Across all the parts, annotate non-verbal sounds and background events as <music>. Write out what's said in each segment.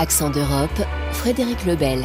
Accent d'Europe, Frédéric Lebel.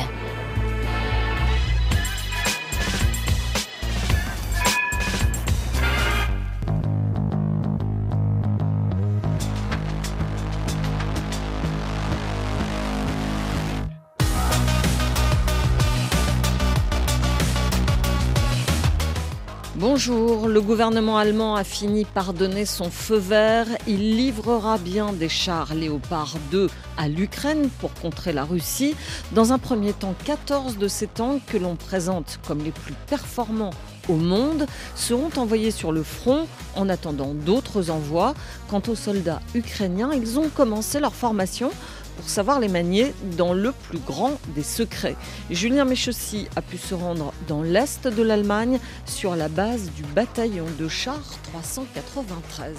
Le gouvernement allemand a fini par donner son feu vert. Il livrera bien des chars Léopard 2 à l'Ukraine pour contrer la Russie. Dans un premier temps, 14 de ces tanks que l'on présente comme les plus performants au monde seront envoyés sur le front en attendant d'autres envois. Quant aux soldats ukrainiens, ils ont commencé leur formation pour savoir les manier dans le plus grand des secrets. Julien Méchessy a pu se rendre dans l'est de l'Allemagne sur la base du bataillon de chars 393.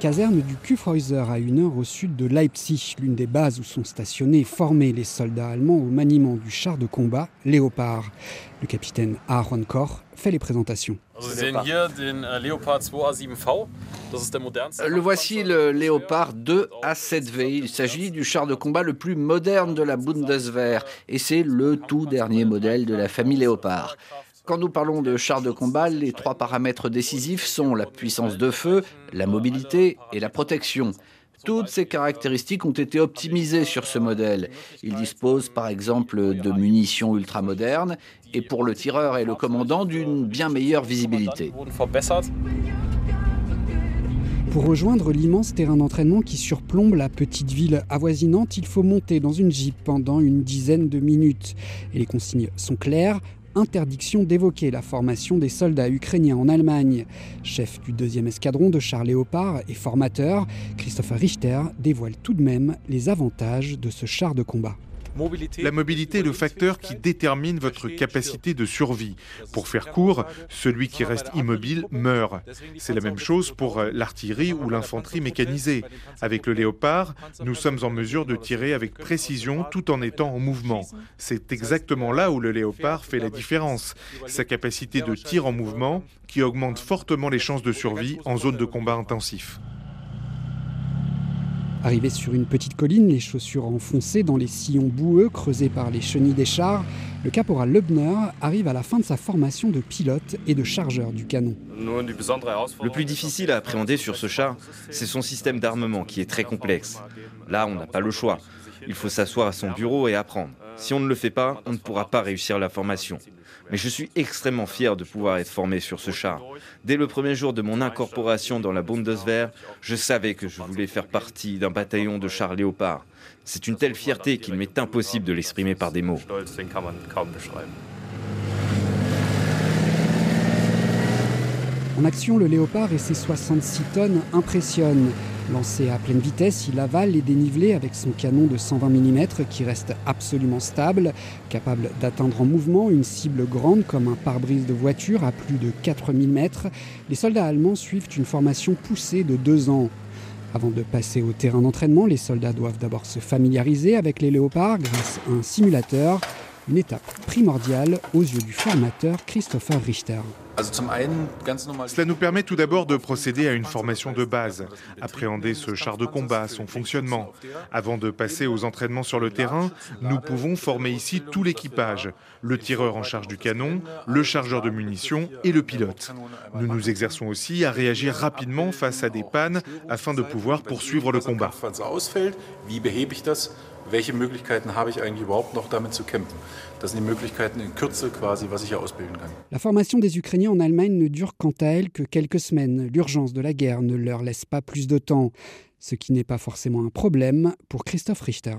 Caserne du Kufhäuser à une heure au sud de Leipzig, l'une des bases où sont stationnés et formés les soldats allemands au maniement du char de combat Léopard. Le capitaine Aaron Koch fait les présentations. Le voici le Léopard 2 A7V. Il s'agit du char de combat le plus moderne de la Bundeswehr et c'est le tout dernier modèle de la famille Léopard. Quand nous parlons de chars de combat, les trois paramètres décisifs sont la puissance de feu, la mobilité et la protection. Toutes ces caractéristiques ont été optimisées sur ce modèle. Il dispose par exemple de munitions ultramodernes et pour le tireur et le commandant d'une bien meilleure visibilité. Pour rejoindre l'immense terrain d'entraînement qui surplombe la petite ville avoisinante, il faut monter dans une jeep pendant une dizaine de minutes. Et les consignes sont claires, interdiction d'évoquer la formation des soldats ukrainiens en Allemagne. Chef du deuxième escadron de chars Léopard et formateur, Christopher Richter dévoile tout de même les avantages de ce char de combat. La mobilité est le facteur qui détermine votre capacité de survie. Pour faire court, celui qui reste immobile meurt. C'est la même chose pour euh, l'artillerie ou l'infanterie mécanisée. Avec le léopard, nous sommes en mesure de tirer avec précision tout en étant en mouvement. C'est exactement là où le léopard fait la différence. Sa capacité de tir en mouvement qui augmente fortement les chances de survie en zone de combat intensif. Arrivé sur une petite colline, les chaussures enfoncées dans les sillons boueux creusés par les chenilles des chars, le caporal Lebner arrive à la fin de sa formation de pilote et de chargeur du canon. Le plus difficile à appréhender sur ce char, c'est son système d'armement qui est très complexe. Là, on n'a pas le choix. Il faut s'asseoir à son bureau et apprendre. Si on ne le fait pas, on ne pourra pas réussir la formation. Mais je suis extrêmement fier de pouvoir être formé sur ce char. Dès le premier jour de mon incorporation dans la Bundeswehr, je savais que je voulais faire partie d'un bataillon de chars léopard. C'est une telle fierté qu'il m'est impossible de l'exprimer par des mots. En action, le Léopard et ses 66 tonnes impressionnent. Lancé à pleine vitesse, il avale les dénivelés avec son canon de 120 mm qui reste absolument stable, capable d'atteindre en mouvement une cible grande comme un pare-brise de voiture à plus de 4000 mètres. Les soldats allemands suivent une formation poussée de deux ans. Avant de passer au terrain d'entraînement, les soldats doivent d'abord se familiariser avec les léopards grâce à un simulateur, une étape primordiale aux yeux du formateur Christopher Richter. Cela nous permet tout d'abord de procéder à une formation de base, appréhender ce char de combat, son fonctionnement. Avant de passer aux entraînements sur le terrain, nous pouvons former ici tout l'équipage, le tireur en charge du canon, le chargeur de munitions et le pilote. Nous nous exerçons aussi à réagir rapidement face à des pannes afin de pouvoir poursuivre le combat. welche Möglichkeiten habe ich eigentlich überhaupt noch damit zu kämpfen? Das sind die Möglichkeiten in Kürze quasi, was ich hier ausbilden kann. La formation des Ukrainiens en Allemagne ne dure quant à elle que quelques semaines. L'urgence de la guerre ne leur laisse pas plus de temps ce qui n'est pas forcément un problème pour Christophe Richter.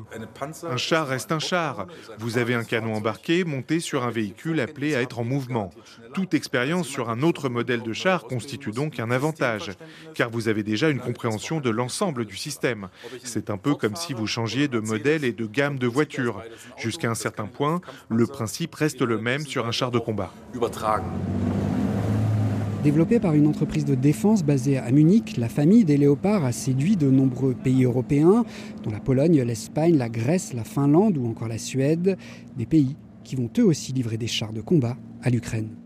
Un char reste un char. Vous avez un canon embarqué monté sur un véhicule appelé à être en mouvement. Toute expérience sur un autre modèle de char constitue donc un avantage, car vous avez déjà une compréhension de l'ensemble du système. C'est un peu comme si vous changiez de modèle et de gamme de voitures. Jusqu'à un certain point, le principe reste le même sur un char de combat. Développée par une entreprise de défense basée à Munich, la famille des léopards a séduit de nombreux pays européens, dont la Pologne, l'Espagne, la Grèce, la Finlande ou encore la Suède, des pays qui vont eux aussi livrer des chars de combat à l'Ukraine.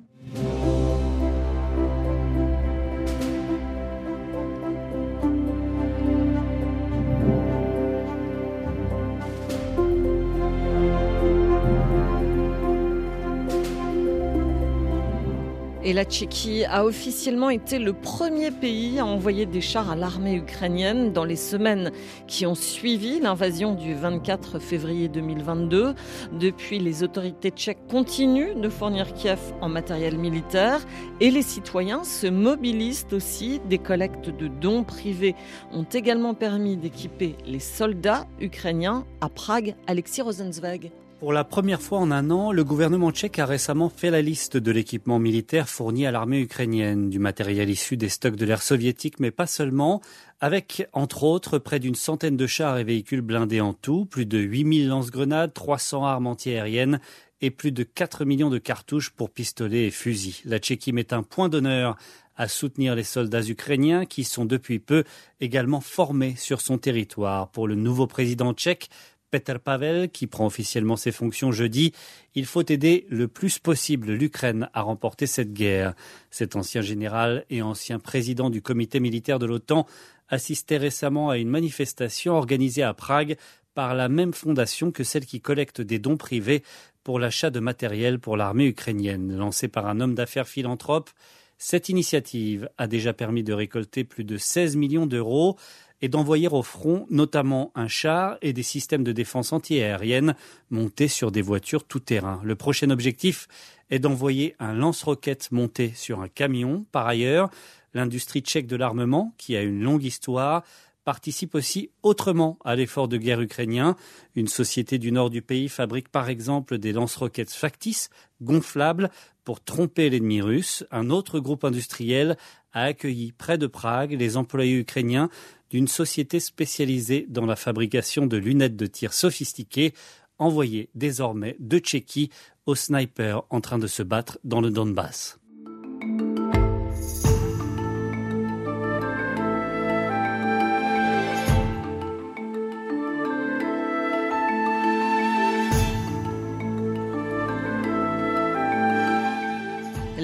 La Tchéquie a officiellement été le premier pays à envoyer des chars à l'armée ukrainienne dans les semaines qui ont suivi l'invasion du 24 février 2022. Depuis, les autorités tchèques continuent de fournir Kiev en matériel militaire et les citoyens se mobilisent aussi. Des collectes de dons privés ont également permis d'équiper les soldats ukrainiens à Prague. Alexis Rosenzweig. Pour la première fois en un an, le gouvernement tchèque a récemment fait la liste de l'équipement militaire fourni à l'armée ukrainienne, du matériel issu des stocks de l'ère soviétique, mais pas seulement, avec, entre autres, près d'une centaine de chars et véhicules blindés en tout, plus de 8000 lance-grenades, 300 armes antiaériennes et plus de 4 millions de cartouches pour pistolets et fusils. La Tchéquie met un point d'honneur à soutenir les soldats ukrainiens qui sont depuis peu également formés sur son territoire. Pour le nouveau président tchèque, Peter Pavel, qui prend officiellement ses fonctions jeudi, il faut aider le plus possible l'Ukraine à remporter cette guerre. Cet ancien général et ancien président du comité militaire de l'OTAN assistait récemment à une manifestation organisée à Prague par la même fondation que celle qui collecte des dons privés pour l'achat de matériel pour l'armée ukrainienne. Lancée par un homme d'affaires philanthrope, cette initiative a déjà permis de récolter plus de 16 millions d'euros et d'envoyer au front notamment un char et des systèmes de défense antiaérienne montés sur des voitures tout-terrain. Le prochain objectif est d'envoyer un lance-roquette monté sur un camion. Par ailleurs, l'industrie tchèque de l'armement, qui a une longue histoire, participe aussi autrement à l'effort de guerre ukrainien. Une société du nord du pays fabrique par exemple des lance-roquettes factices, gonflables, pour tromper l'ennemi russe. Un autre groupe industriel a accueilli près de Prague les employés ukrainiens d'une société spécialisée dans la fabrication de lunettes de tir sophistiquées, envoyées désormais de Tchéquie aux snipers en train de se battre dans le Donbass.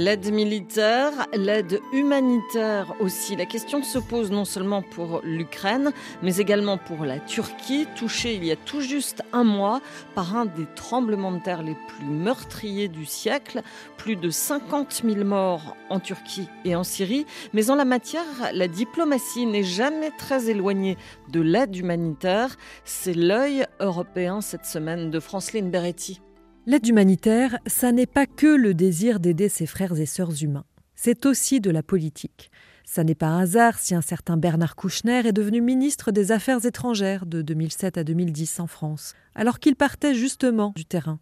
L'aide militaire, l'aide humanitaire aussi. La question se pose non seulement pour l'Ukraine, mais également pour la Turquie, touchée il y a tout juste un mois par un des tremblements de terre les plus meurtriers du siècle. Plus de 50 000 morts en Turquie et en Syrie. Mais en la matière, la diplomatie n'est jamais très éloignée de l'aide humanitaire. C'est l'œil européen cette semaine de Franceline Beretti. L'aide humanitaire, ça n'est pas que le désir d'aider ses frères et sœurs humains, c'est aussi de la politique. Ça n'est pas un hasard si un certain Bernard Kouchner est devenu ministre des Affaires étrangères de 2007 à 2010 en France, alors qu'il partait justement du terrain.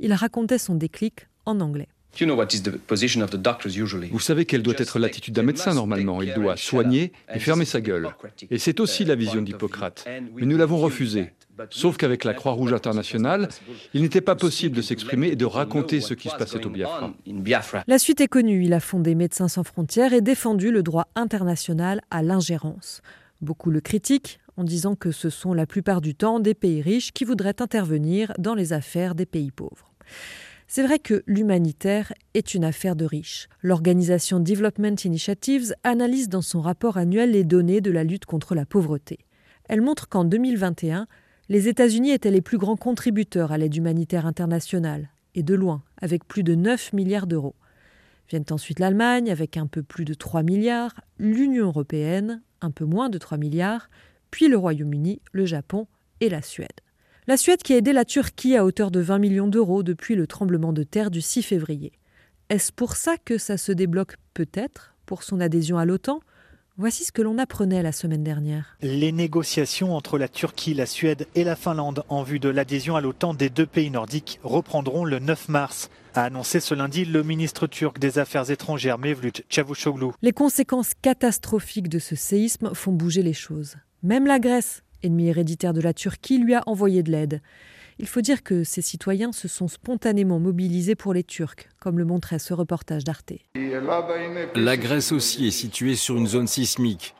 Il racontait son déclic en anglais. Vous savez quelle doit être l'attitude d'un médecin normalement. Il doit soigner et fermer sa gueule. Et c'est aussi la vision d'Hippocrate. Mais nous l'avons refusé. Sauf qu'avec la Croix-Rouge internationale, il n'était pas possible de s'exprimer et de raconter ce qui se passait au Biafra. La suite est connue. Il a fondé Médecins sans frontières et défendu le droit international à l'ingérence. Beaucoup le critiquent en disant que ce sont la plupart du temps des pays riches qui voudraient intervenir dans les affaires des pays pauvres. C'est vrai que l'humanitaire est une affaire de riches. L'organisation Development Initiatives analyse dans son rapport annuel les données de la lutte contre la pauvreté. Elle montre qu'en 2021, les États-Unis étaient les plus grands contributeurs à l'aide humanitaire internationale, et de loin, avec plus de 9 milliards d'euros. Viennent ensuite l'Allemagne, avec un peu plus de 3 milliards, l'Union européenne, un peu moins de 3 milliards, puis le Royaume-Uni, le Japon et la Suède. La Suède qui a aidé la Turquie à hauteur de 20 millions d'euros depuis le tremblement de terre du 6 février. Est-ce pour ça que ça se débloque peut-être pour son adhésion à l'OTAN? Voici ce que l'on apprenait la semaine dernière. Les négociations entre la Turquie, la Suède et la Finlande en vue de l'adhésion à l'OTAN des deux pays nordiques reprendront le 9 mars, a annoncé ce lundi le ministre turc des Affaires étrangères Mevlut Çavuşoğlu. Les conséquences catastrophiques de ce séisme font bouger les choses. Même la Grèce, ennemi héréditaire de la Turquie, lui a envoyé de l'aide. Il faut dire que ces citoyens se sont spontanément mobilisés pour les Turcs, comme le montrait ce reportage d'Arte. La Grèce aussi est située sur une zone sismique.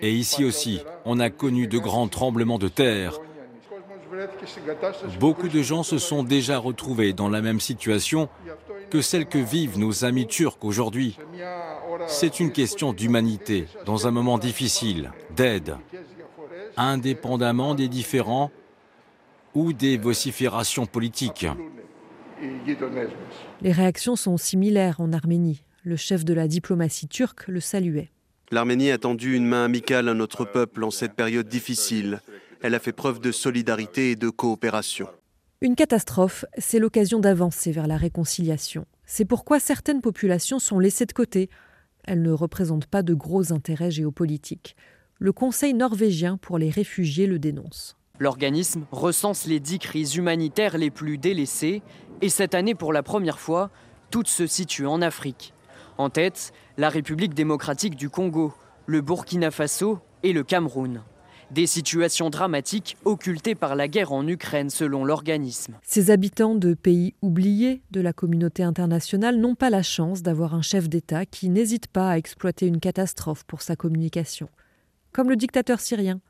Et ici aussi, on a connu de grands tremblements de terre. Beaucoup de gens se sont déjà retrouvés dans la même situation que celle que vivent nos amis turcs aujourd'hui. C'est une question d'humanité, dans un moment difficile, d'aide, indépendamment des différends ou des vociférations politiques. Les réactions sont similaires en Arménie. Le chef de la diplomatie turque le saluait. L'Arménie a tendu une main amicale à notre peuple en cette période difficile. Elle a fait preuve de solidarité et de coopération. Une catastrophe, c'est l'occasion d'avancer vers la réconciliation. C'est pourquoi certaines populations sont laissées de côté. Elles ne représentent pas de gros intérêts géopolitiques. Le Conseil norvégien pour les réfugiés le dénonce. L'organisme recense les dix crises humanitaires les plus délaissées et cette année, pour la première fois, toutes se situent en Afrique. En tête, la République démocratique du Congo, le Burkina Faso et le Cameroun. Des situations dramatiques occultées par la guerre en Ukraine selon l'organisme. Ces habitants de pays oubliés de la communauté internationale n'ont pas la chance d'avoir un chef d'État qui n'hésite pas à exploiter une catastrophe pour sa communication. Comme le dictateur syrien.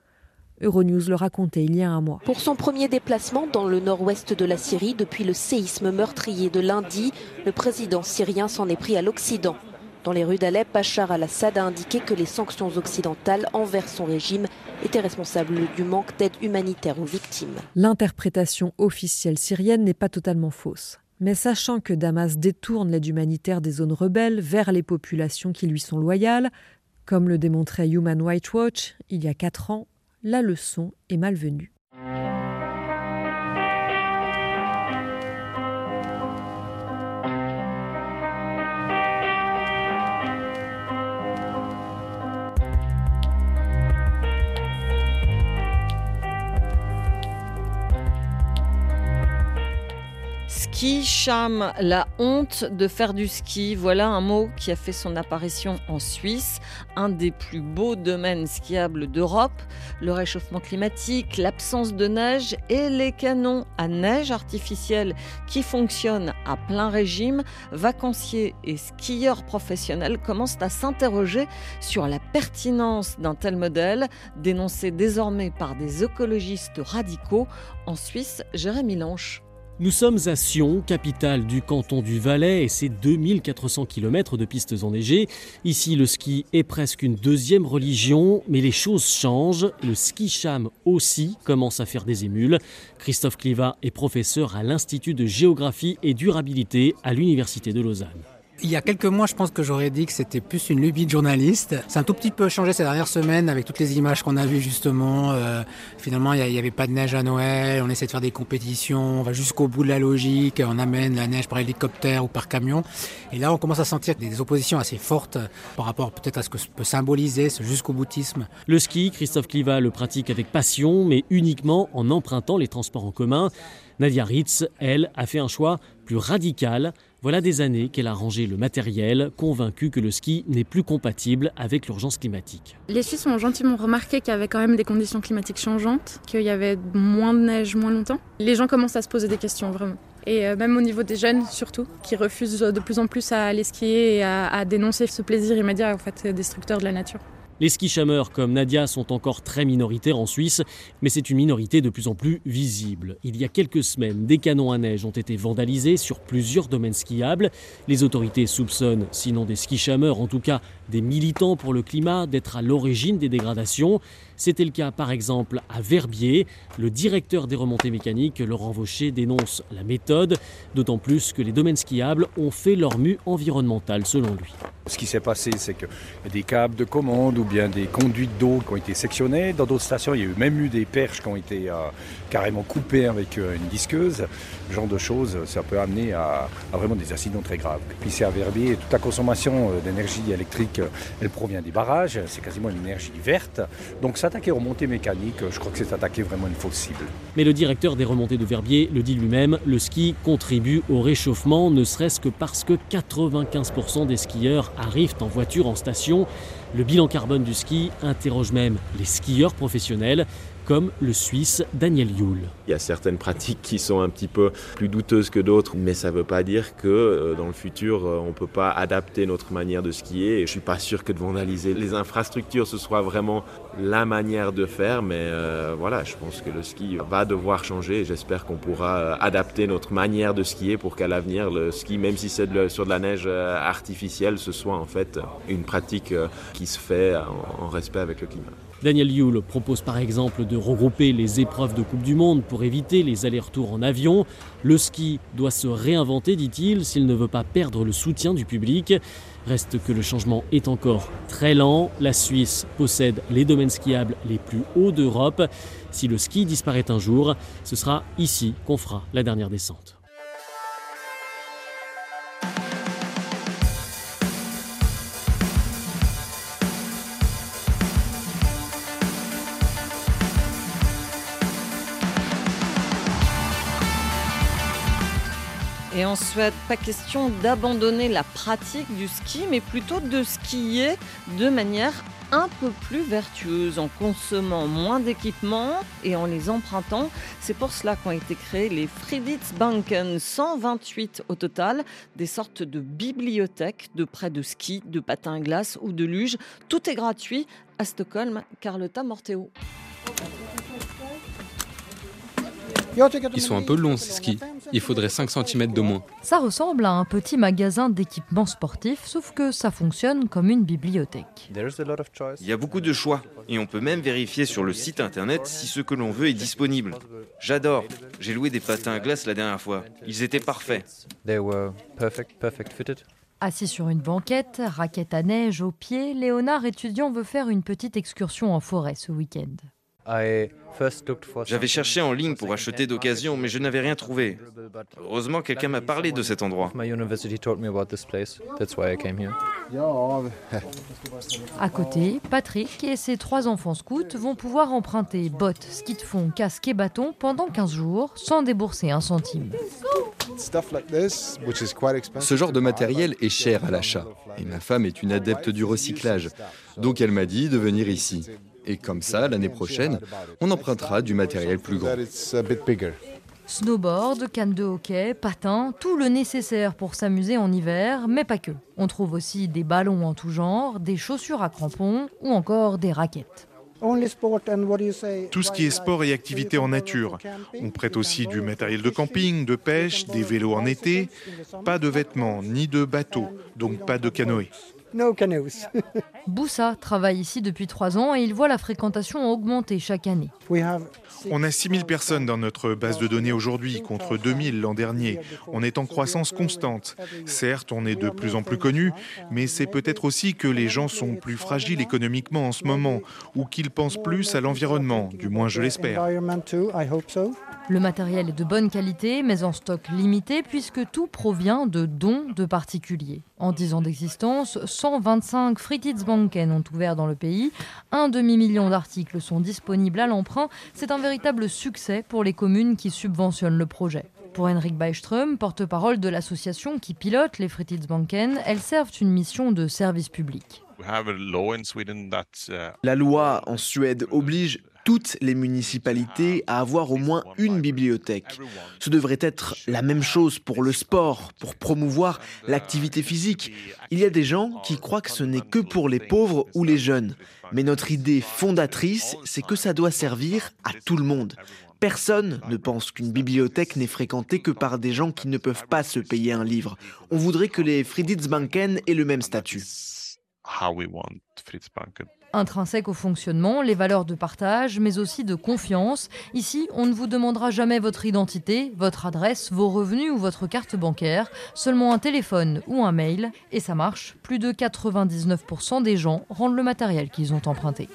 Euronews le racontait il y a un mois. Pour son premier déplacement dans le nord-ouest de la Syrie depuis le séisme meurtrier de lundi, le président syrien s'en est pris à l'Occident. Dans les rues d'Alep, Bachar al-Assad a indiqué que les sanctions occidentales envers son régime étaient responsables du manque d'aide humanitaire aux victimes. L'interprétation officielle syrienne n'est pas totalement fausse. Mais sachant que Damas détourne l'aide humanitaire des zones rebelles vers les populations qui lui sont loyales, comme le démontrait Human Rights Watch il y a quatre ans, la leçon est malvenue. Ski cham, la honte de faire du ski? Voilà un mot qui a fait son apparition en Suisse, un des plus beaux domaines skiables d'Europe. Le réchauffement climatique, l'absence de neige et les canons à neige artificielle qui fonctionnent à plein régime, vacanciers et skieurs professionnels commencent à s'interroger sur la pertinence d'un tel modèle, dénoncé désormais par des écologistes radicaux. En Suisse, Jérémy Lanche. Nous sommes à Sion, capitale du canton du Valais, et ses 2400 km de pistes enneigées. Ici, le ski est presque une deuxième religion, mais les choses changent. Le ski cham aussi commence à faire des émules. Christophe Cliva est professeur à l'Institut de géographie et durabilité à l'Université de Lausanne. Il y a quelques mois, je pense que j'aurais dit que c'était plus une lubie de journaliste. C'est un tout petit peu changé ces dernières semaines avec toutes les images qu'on a vues justement. Euh, finalement, il n'y avait pas de neige à Noël. On essaie de faire des compétitions. On va jusqu'au bout de la logique. On amène la neige par hélicoptère ou par camion. Et là, on commence à sentir des oppositions assez fortes par rapport peut-être à ce que peut symboliser ce jusqu'au boutisme. Le ski, Christophe Cliva le pratique avec passion, mais uniquement en empruntant les transports en commun. Nadia Ritz, elle, a fait un choix plus radical. Voilà des années qu'elle a rangé le matériel, convaincue que le ski n'est plus compatible avec l'urgence climatique. Les Suisses ont gentiment remarqué qu'il y avait quand même des conditions climatiques changeantes, qu'il y avait moins de neige moins longtemps. Les gens commencent à se poser des questions vraiment. Et euh, même au niveau des jeunes surtout, qui refusent de plus en plus à aller skier et à, dénoncer ce plaisir immédiat en fait destructeur de la nature. Les ski-chameurs comme Nadia sont encore très minoritaires en Suisse, mais c'est une minorité de plus en plus visible. Il y a quelques semaines, des canons à neige ont été vandalisés sur plusieurs domaines skiables. Les autorités soupçonnent, sinon des ski-chameurs, en tout cas des militants pour le climat, d'être à l'origine des dégradations. C'était le cas par exemple à Verbier. Le directeur des remontées mécaniques, Laurent Vaucher, dénonce la méthode, d'autant plus que les domaines skiables ont fait leur mue environnementale selon lui. Ce qui s'est passé, c'est a des câbles de commande ou bien des conduites d'eau qui ont été sectionnées. Dans d'autres stations, il y a eu même eu des perches qui ont été euh, carrément coupées avec euh, une disqueuse. Ce genre de choses, ça peut amener à, vraiment des accidents très graves. Puis c'est à Verbier, toute la consommation euh, d'énergie électrique, elle provient des barrages. C'est quasiment une énergie verte. Donc s'attaquer aux remontées mécaniques, je crois que c'est attaquer vraiment une fausse cible. Mais le directeur des remontées de Verbier le dit lui-même, le ski contribue au réchauffement, ne serait-ce que parce que 95% des skieurs arrivent en voiture en station. Le bilan carbone du ski interroge même les skieurs professionnels comme le Suisse Daniel Yule. Il y a certaines pratiques qui sont un petit peu plus douteuses que d'autres, mais ça ne veut pas dire que euh, dans le futur, euh, on ne peut pas adapter notre manière de skier. Je ne suis pas sûr que de vandaliser les infrastructures, ce soit vraiment la manière de faire, mais euh, voilà, je pense que le ski va devoir changer j'espère qu'on pourra adapter notre manière de skier pour qu'à l'avenir, le ski, même si c'est sur de la neige artificielle, ce soit en fait une pratique qui se fait en respect avec le climat. Daniel Yule propose par exemple de regrouper les épreuves de Coupe du Monde pour éviter les allers-retours en avion. Le ski doit se réinventer, dit-il, s'il ne veut pas perdre le soutien du public. Reste que le changement est encore très lent. La Suisse possède les domaines skiables les plus hauts d'Europe. Si le ski disparaît un jour, ce sera ici qu'on fera la dernière descente. En Suède, pas question d'abandonner la pratique du ski, mais plutôt de skier de manière un peu plus vertueuse en consommant moins d'équipements et en les empruntant. C'est pour cela qu'ont été créés les Friditsbanken, 128 au total, des sortes de bibliothèques de prêts de ski, de patins à glace ou de luge. Tout est gratuit à Stockholm. Carlotta Morteo. Ils sont un peu longs ces skis. Il faudrait 5 cm de moins. Ça ressemble à un petit magasin d'équipements sportifs, sauf que ça fonctionne comme une bibliothèque. Il y a beaucoup de choix et on peut même vérifier sur le site internet si ce que l'on veut est disponible. J'adore. J'ai loué des patins à glace la dernière fois. Ils étaient parfaits. Assis sur une banquette, raquette à neige au pied, Léonard étudiant veut faire une petite excursion en forêt ce week-end. J'avais cherché en ligne pour acheter d'occasion, mais je n'avais rien trouvé. Heureusement, quelqu'un m'a parlé de cet endroit. <laughs> À côté, Patrick et ses trois enfants scouts vont pouvoir emprunter bottes, ski de fond, casque et bâton pendant 15 jours sans débourser un centime. Ce genre de matériel est cher à l'achat et ma femme est une adepte du recyclage. Donc elle m'a dit de venir ici. Et comme ça, l'année prochaine, on empruntera du matériel plus grand. Snowboard, canne de hockey, patins, tout le nécessaire pour s'amuser en hiver, mais pas que. On trouve aussi des ballons en tout genre, des chaussures à crampons ou encore des raquettes. Tout ce qui est sport et activité en nature. On prête aussi du matériel de camping, de pêche, des vélos en été. Pas de vêtements ni de bateaux, donc pas de canoë. Boussa travaille ici depuis trois ans et il voit la fréquentation augmenter chaque année. On a 6000 personnes dans notre base de données aujourd'hui contre 2000 l'an dernier. On est en croissance constante. Certes, on est de plus en plus connu, mais c'est peut-être aussi que les gens sont plus fragiles économiquement en ce moment ou qu'ils pensent plus à l'environnement, du moins je l'espère. Le matériel est de bonne qualité, mais en stock limité, puisque tout provient de dons de particuliers. En 10 ans d'existence, 125 Fritidsbanken ont ouvert dans le pays. Un demi-million d'articles sont disponibles à l'emprunt. C'est un véritable succès pour les communes qui subventionnent le projet. Pour Henrik Byström, porte-parole de l'association qui pilote les Fritidsbanken, elles servent une mission de service public. La loi en Suède oblige toutes les municipalités à avoir au moins une bibliothèque. Ce devrait être la même chose pour le sport, pour promouvoir l'activité physique. Il y a des gens qui croient que ce n'est que pour les pauvres ou les jeunes. Mais notre idée fondatrice, c'est que ça doit servir à tout le monde. Personne ne pense qu'une bibliothèque n'est fréquentée que par des gens qui ne peuvent pas se payer un livre. On voudrait que les Fritidsbanken aient le même statut intrinsèque au fonctionnement, les valeurs de partage, mais aussi de confiance. Ici, on ne vous demandera jamais votre identité, votre adresse, vos revenus ou votre carte bancaire, seulement un téléphone ou un mail, et ça marche. Plus de 99% des gens rendent le matériel qu'ils ont emprunté.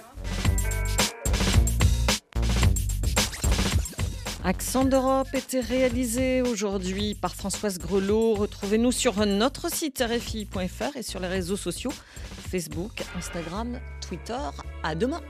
Accent d'Europe était réalisé aujourd'hui par Françoise Grelot. Retrouvez-nous sur notre site rfi.fr et sur les réseaux sociaux Facebook, Instagram, Twitter. À demain.